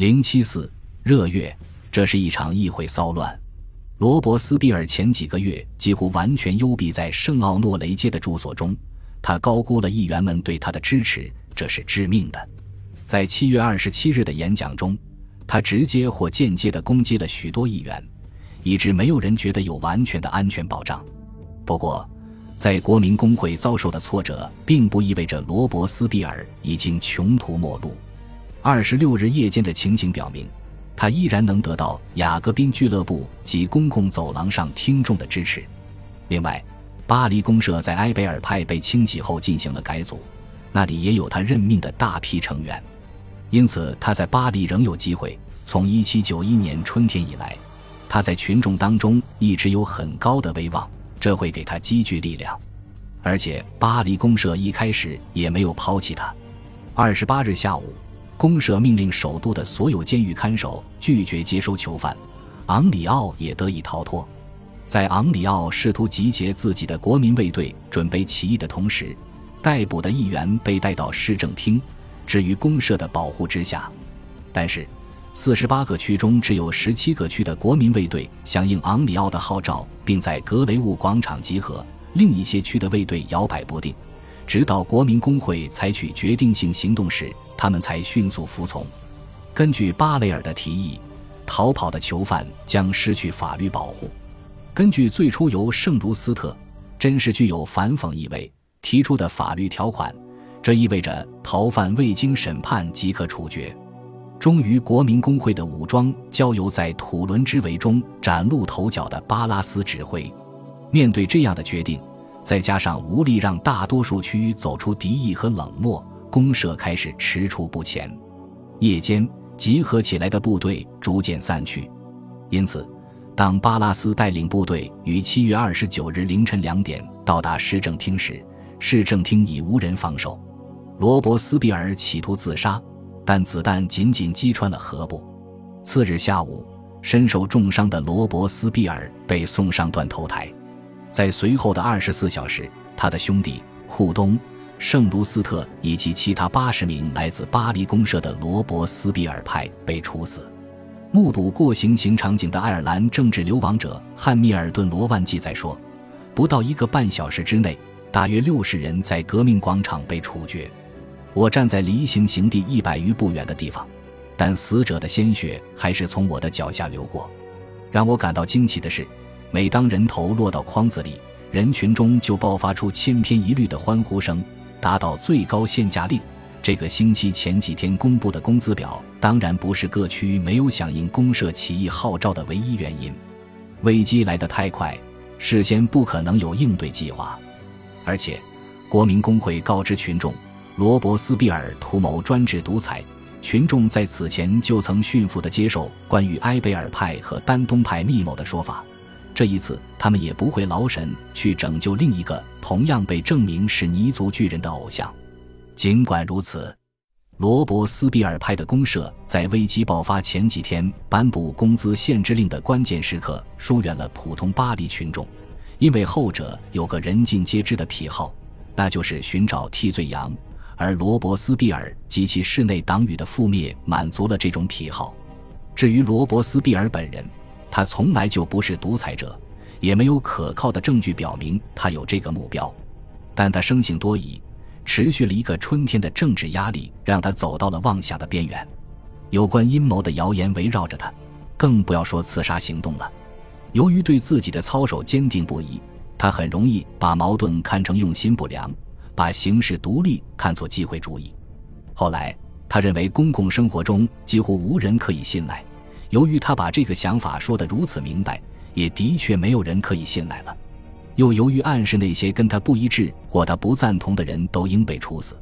零七四热月，这是一场议会骚乱。罗伯斯庇尔前几个月几乎完全幽闭在圣奥诺雷街的住所中，他高估了议员们对他的支持，这是致命的。在七月二十七日的演讲中，他直接或间接地攻击了许多议员，以致没有人觉得有完全的安全保障。不过，在国民工会遭受的挫折，并不意味着罗伯斯庇尔已经穷途末路。二十六日夜间的情形表明。他依然能得到雅各宾俱乐部及公共走廊上听众的支持。另外，巴黎公社在埃贝尔派被清洗后进行了改组，那里也有他任命的大批成员，因此他在巴黎仍有机会。从1791年春天以来，他在群众当中一直有很高的威望，这会给他积聚力量。而且，巴黎公社一开始也没有抛弃他。28日下午。公社命令首都的所有监狱看守拒绝接收囚犯，昂里奥也得以逃脱。在昂里奥试图集结自己的国民卫队准备起义的同时，逮捕的议员被带到市政厅，置于公社的保护之下。但是，四十八个区中只有十七个区的国民卫队响应昂里奥的号召，并在格雷乌广场集合；另一些区的卫队摇摆不定，直到国民工会采取决定性行动时。他们才迅速服从。根据巴雷尔的提议，逃跑的囚犯将失去法律保护。根据最初由圣卢斯特（真是具有反讽意味）提出的法律条款，这意味着逃犯未经审判即可处决。忠于国民工会的武装交由在土伦之围中崭露头角的巴拉斯指挥。面对这样的决定，再加上无力让大多数区域走出敌意和冷漠。公社开始踟蹰不前，夜间集合起来的部队逐渐散去。因此，当巴拉斯带领部队于七月二十九日凌晨两点到达市政厅时，市政厅已无人防守。罗伯斯庇尔企图自杀，但子弹仅仅击穿了颌部。次日下午，身受重伤的罗伯斯庇尔被送上断头台。在随后的二十四小时，他的兄弟库东。圣卢斯特以及其他八十名来自巴黎公社的罗伯斯庇尔派被处死。目睹过行刑场景的爱尔兰政治流亡者汉密尔顿·罗万记载说，不到一个半小时之内，大约六十人在革命广场被处决。我站在离行刑地一百余步远的地方，但死者的鲜血还是从我的脚下流过。让我感到惊奇的是，每当人头落到筐子里，人群中就爆发出千篇一律的欢呼声。达到最高限价令。这个星期前几天公布的工资表，当然不是各区没有响应公社起义号召的唯一原因。危机来得太快，事先不可能有应对计划。而且，国民工会告知群众，罗伯斯庇尔图谋专制独裁。群众在此前就曾驯服地接受关于埃贝尔派和丹东派密谋的说法。这一次，他们也不会劳神去拯救另一个同样被证明是泥足巨人的偶像。尽管如此，罗伯斯庇尔派的公社在危机爆发前几天颁布工资限制令的关键时刻疏远了普通巴黎群众，因为后者有个人尽皆知的癖好，那就是寻找替罪羊。而罗伯斯庇尔及其室内党羽的覆灭满足了这种癖好。至于罗伯斯庇尔本人，他从来就不是独裁者，也没有可靠的证据表明他有这个目标。但他生性多疑，持续了一个春天的政治压力让他走到了妄想的边缘。有关阴谋的谣言围绕着他，更不要说刺杀行动了。由于对自己的操守坚定不移，他很容易把矛盾看成用心不良，把行事独立看作机会主义。后来，他认为公共生活中几乎无人可以信赖。由于他把这个想法说得如此明白，也的确没有人可以信赖了。又由于暗示那些跟他不一致或他不赞同的人都应被处死，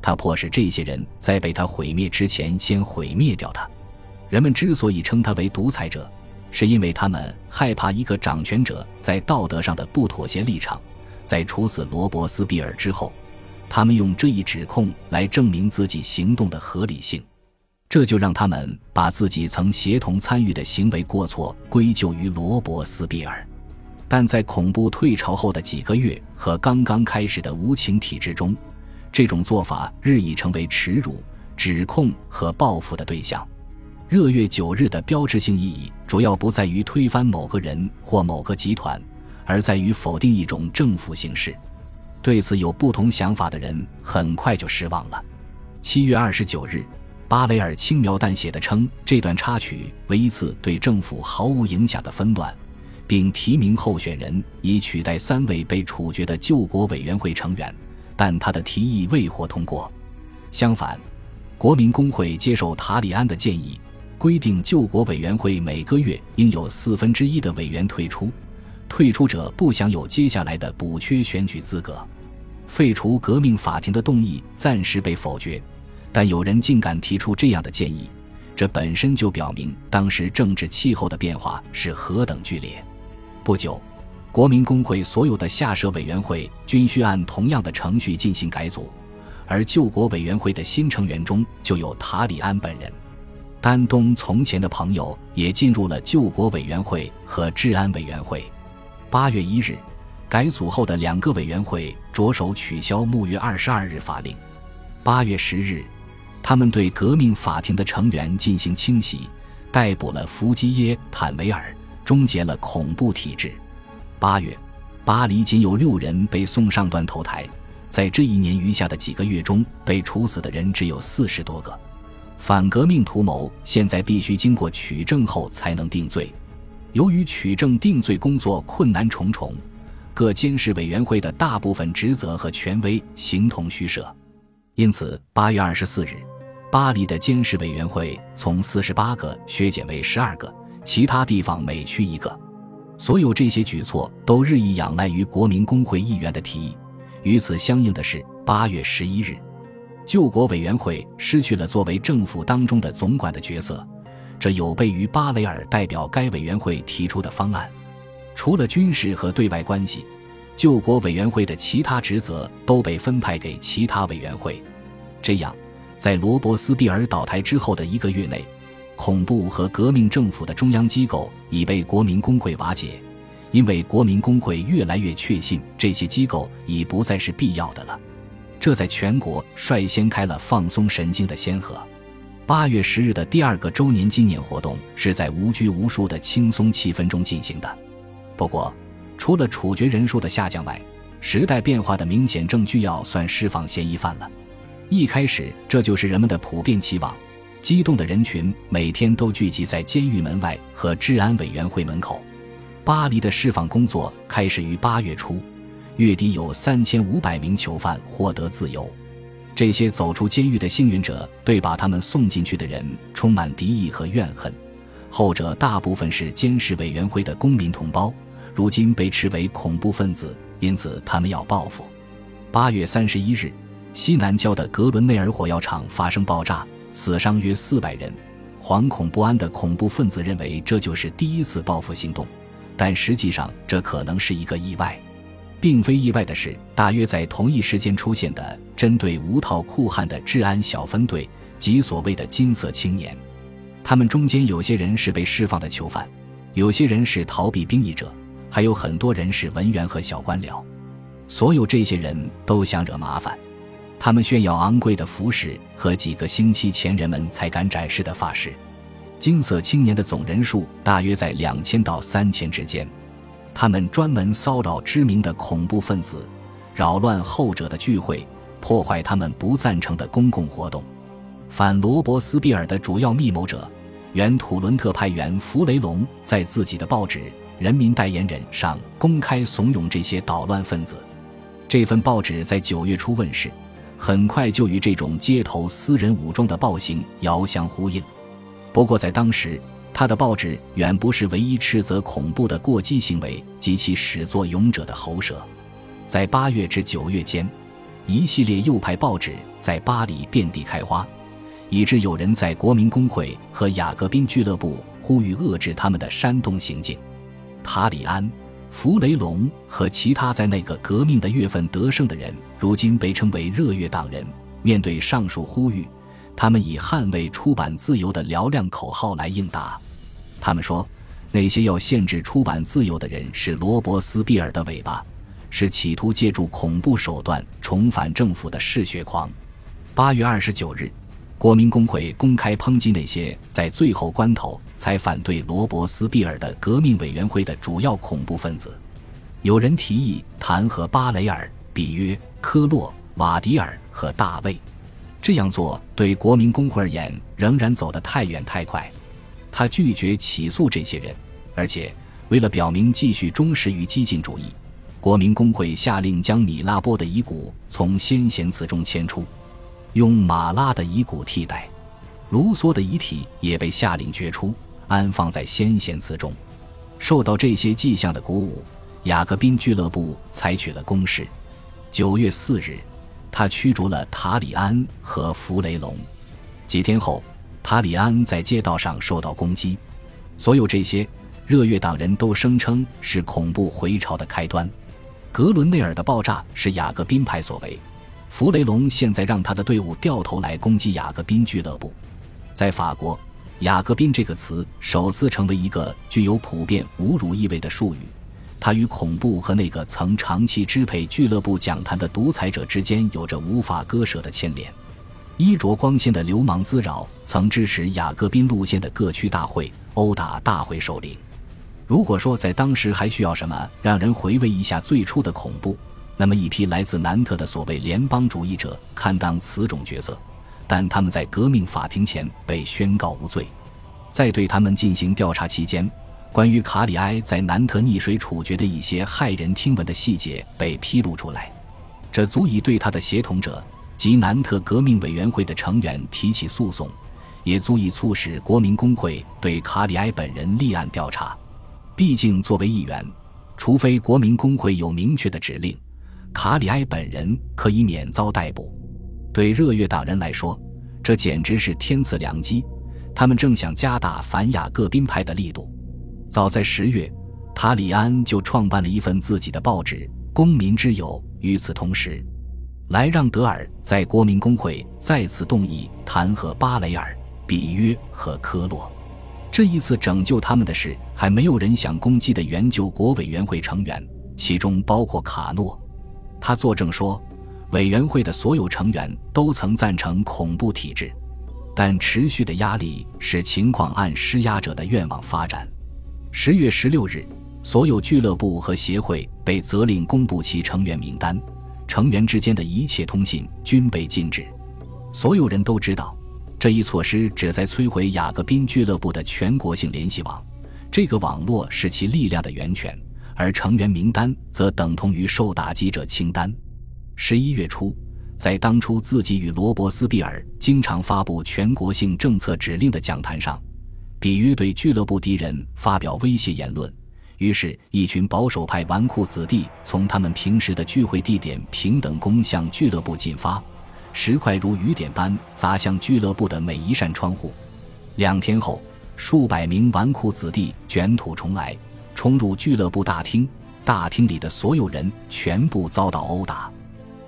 他迫使这些人在被他毁灭之前先毁灭掉他。人们之所以称他为独裁者，是因为他们害怕一个掌权者在道德上的不妥协立场。在处死罗伯斯庇尔之后，他们用这一指控来证明自己行动的合理性。这就让他们把自己曾协同参与的行为过错归咎于罗伯斯庇尔，但在恐怖退潮后的几个月和刚刚开始的无情体制中，这种做法日益成为耻辱、指控和报复的对象。热月九日的标志性意义主要不在于推翻某个人或某个集团，而在于否定一种政府形式。对此有不同想法的人很快就失望了。七月二十九日，巴雷尔轻描淡写的称这段插曲为一次对政府毫无影响的纷乱，并提名候选人以取代三位被处决的救国委员会成员，但他的提议未获通过。相反，国民工会接受塔里安的建议。规定救国委员会每个月应有四分之一的委员退出，退出者不享有接下来的补缺选举资格。废除革命法庭的动议暂时被否决，但有人竟敢提出这样的建议，这本身就表明当时政治气候的变化是何等剧烈。不久，国民工会所有的下设委员会均需按同样的程序进行改组，而救国委员会的新成员中就有塔里安本人。丹东从前的朋友也进入了救国委员会和治安委员会。八月一日，改组后的两个委员会着手取消木月二十二日法令。八月十日，他们对革命法庭的成员进行清洗，逮捕了伏基耶·坦维尔，终结了恐怖体制。八月，巴黎仅有六人被送上断头台，在这一年余下的几个月中，被处死的人只有四十多个。反革命图谋现在必须经过取证后才能定罪，由于取证定罪工作困难重重，各监视委员会的大部分职责和权威形同虚设，因此八月二十四日，巴黎的监视委员会从四十八个削减为十二个，其他地方每区一个。所有这些举措都日益仰赖于国民工会议员的提议。与此相应的是，八月十一日。救国委员会失去了作为政府当中的总管的角色，这有悖于巴雷尔代表该委员会提出的方案。除了军事和对外关系，救国委员会的其他职责都被分派给其他委员会。这样，在罗伯斯庇尔倒台之后的一个月内，恐怖和革命政府的中央机构已被国民工会瓦解，因为国民工会越来越确信这些机构已不再是必要的了。这在全国率先开了放松神经的先河。八月十日的第二个周年纪念活动是在无拘无束的轻松气氛中进行的。不过，除了处决人数的下降外，时代变化的明显证据要算释放嫌疑犯了。一开始，这就是人们的普遍期望。激动的人群每天都聚集在监狱门外和治安委员会门口。巴黎的释放工作开始于八月初。月底有三千五百名囚犯获得自由，这些走出监狱的幸运者对把他们送进去的人充满敌意和怨恨，后者大部分是监视委员会的公民同胞，如今被斥为恐怖分子，因此他们要报复。八月三十一日，西南郊的格伦内尔火药厂发生爆炸，死伤约四百人。惶恐不安的恐怖分子认为这就是第一次报复行动，但实际上这可能是一个意外。并非意外的是，大约在同一时间出现的针对无套酷汉的治安小分队及所谓的“金色青年”，他们中间有些人是被释放的囚犯，有些人是逃避兵役者，还有很多人是文员和小官僚。所有这些人都想惹麻烦，他们炫耀昂贵的服饰和几个星期前人们才敢展示的发饰。金色青年的总人数大约在两千到三千之间。他们专门骚扰知名的恐怖分子，扰乱后者的聚会，破坏他们不赞成的公共活动。反罗伯斯庇尔的主要密谋者，原土伦特派员弗雷龙，在自己的报纸《人民代言人》上公开怂恿这些捣乱分子。这份报纸在九月初问世，很快就与这种街头私人武装的暴行遥相呼应。不过在当时，他的报纸远不是唯一斥责恐怖的过激行为及其始作俑者的喉舌。在八月至九月间，一系列右派报纸在巴黎遍地开花，以致有人在国民工会和雅各宾俱乐部呼吁遏制他们的煽动行径。塔里安、弗雷龙和其他在那个革命的月份得胜的人，如今被称为热月党人。面对上述呼吁。他们以捍卫出版自由的嘹亮口号来应答。他们说，那些要限制出版自由的人是罗伯斯庇尔的尾巴，是企图借助恐怖手段重返政府的嗜血狂。八月二十九日，国民工会公开抨击那些在最后关头才反对罗伯斯庇尔的革命委员会的主要恐怖分子。有人提议弹劾巴雷尔、比约、科洛、瓦迪尔和大卫。这样做对国民工会而言仍然走得太远太快。他拒绝起诉这些人，而且为了表明继续忠实于激进主义，国民工会下令将米拉波的遗骨从先贤祠中迁出。用马拉的遗骨替代，卢梭的遗体也被下令掘出，安放在先贤祠中。受到这些迹象的鼓舞，雅各宾俱乐部采取了攻势。九月四日，他驱逐了塔里安和弗雷龙。几天后，塔里安在街道上受到攻击。所有这些，热月党人都声称是恐怖回潮的开端。格伦内尔的爆炸是雅各宾派所为。弗雷龙现在让他的队伍掉头来攻击雅各宾俱乐部。在法国，“雅各宾”这个词首次成为一个具有普遍侮辱意味的术语。它与恐怖和那个曾长期支配俱乐部讲坛的独裁者之间有着无法割舍的牵连。衣着光鲜的流氓滋扰曾支持雅各宾路线的各区大会，殴打大会首领。如果说在当时还需要什么让人回味一下最初的恐怖，那么，一批来自南特的所谓联邦主义者堪当此种角色，但他们在革命法庭前被宣告无罪。在对他们进行调查期间，关于卡里埃在南特溺水处决的一些骇人听闻的细节被披露出来，这足以对他的协同者及南特革命委员会的成员提起诉讼，也足以促使国民工会对卡里埃本人立案调查。毕竟，作为议员，除非国民工会有明确的指令。卡里埃本人可以免遭逮捕，对热月党人来说，这简直是天赐良机。他们正想加大反雅各宾派的力度。早在十月，塔里安就创办了一份自己的报纸《公民之友》。与此同时，莱让德尔在国民工会再次动议弹劾巴雷尔、比约和科洛。这一次拯救他们的是还没有人想攻击的原救国委员会成员，其中包括卡诺。他作证说，委员会的所有成员都曾赞成恐怖体制，但持续的压力使情况按施压者的愿望发展。十月十六日，所有俱乐部和协会被责令公布其成员名单，成员之间的一切通信均被禁止。所有人都知道，这一措施旨在摧毁雅各宾俱乐部的全国性联系网，这个网络是其力量的源泉。而成员名单则等同于受打击者清单。十一月初，在当初自己与罗伯斯庇尔经常发布全国性政策指令的讲坛上，比约对俱乐部敌人发表威胁言论。于是，一群保守派纨绔子弟从他们平时的聚会地点平等宫向俱乐部进发，石块如雨点般砸向俱乐部的每一扇窗户。两天后，数百名纨绔子弟卷土重来。冲入俱乐部大厅，大厅里的所有人全部遭到殴打。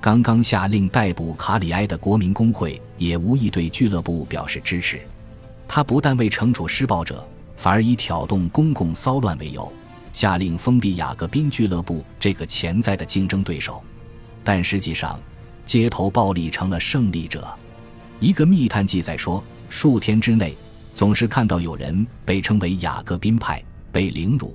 刚刚下令逮捕卡里埃的国民工会也无意对俱乐部表示支持。他不但未惩处施暴者，反而以挑动公共骚乱为由，下令封闭雅各宾俱乐部这个潜在的竞争对手。但实际上，街头暴力成了胜利者。一个密探记载说，数天之内，总是看到有人被称为雅各宾派被凌辱。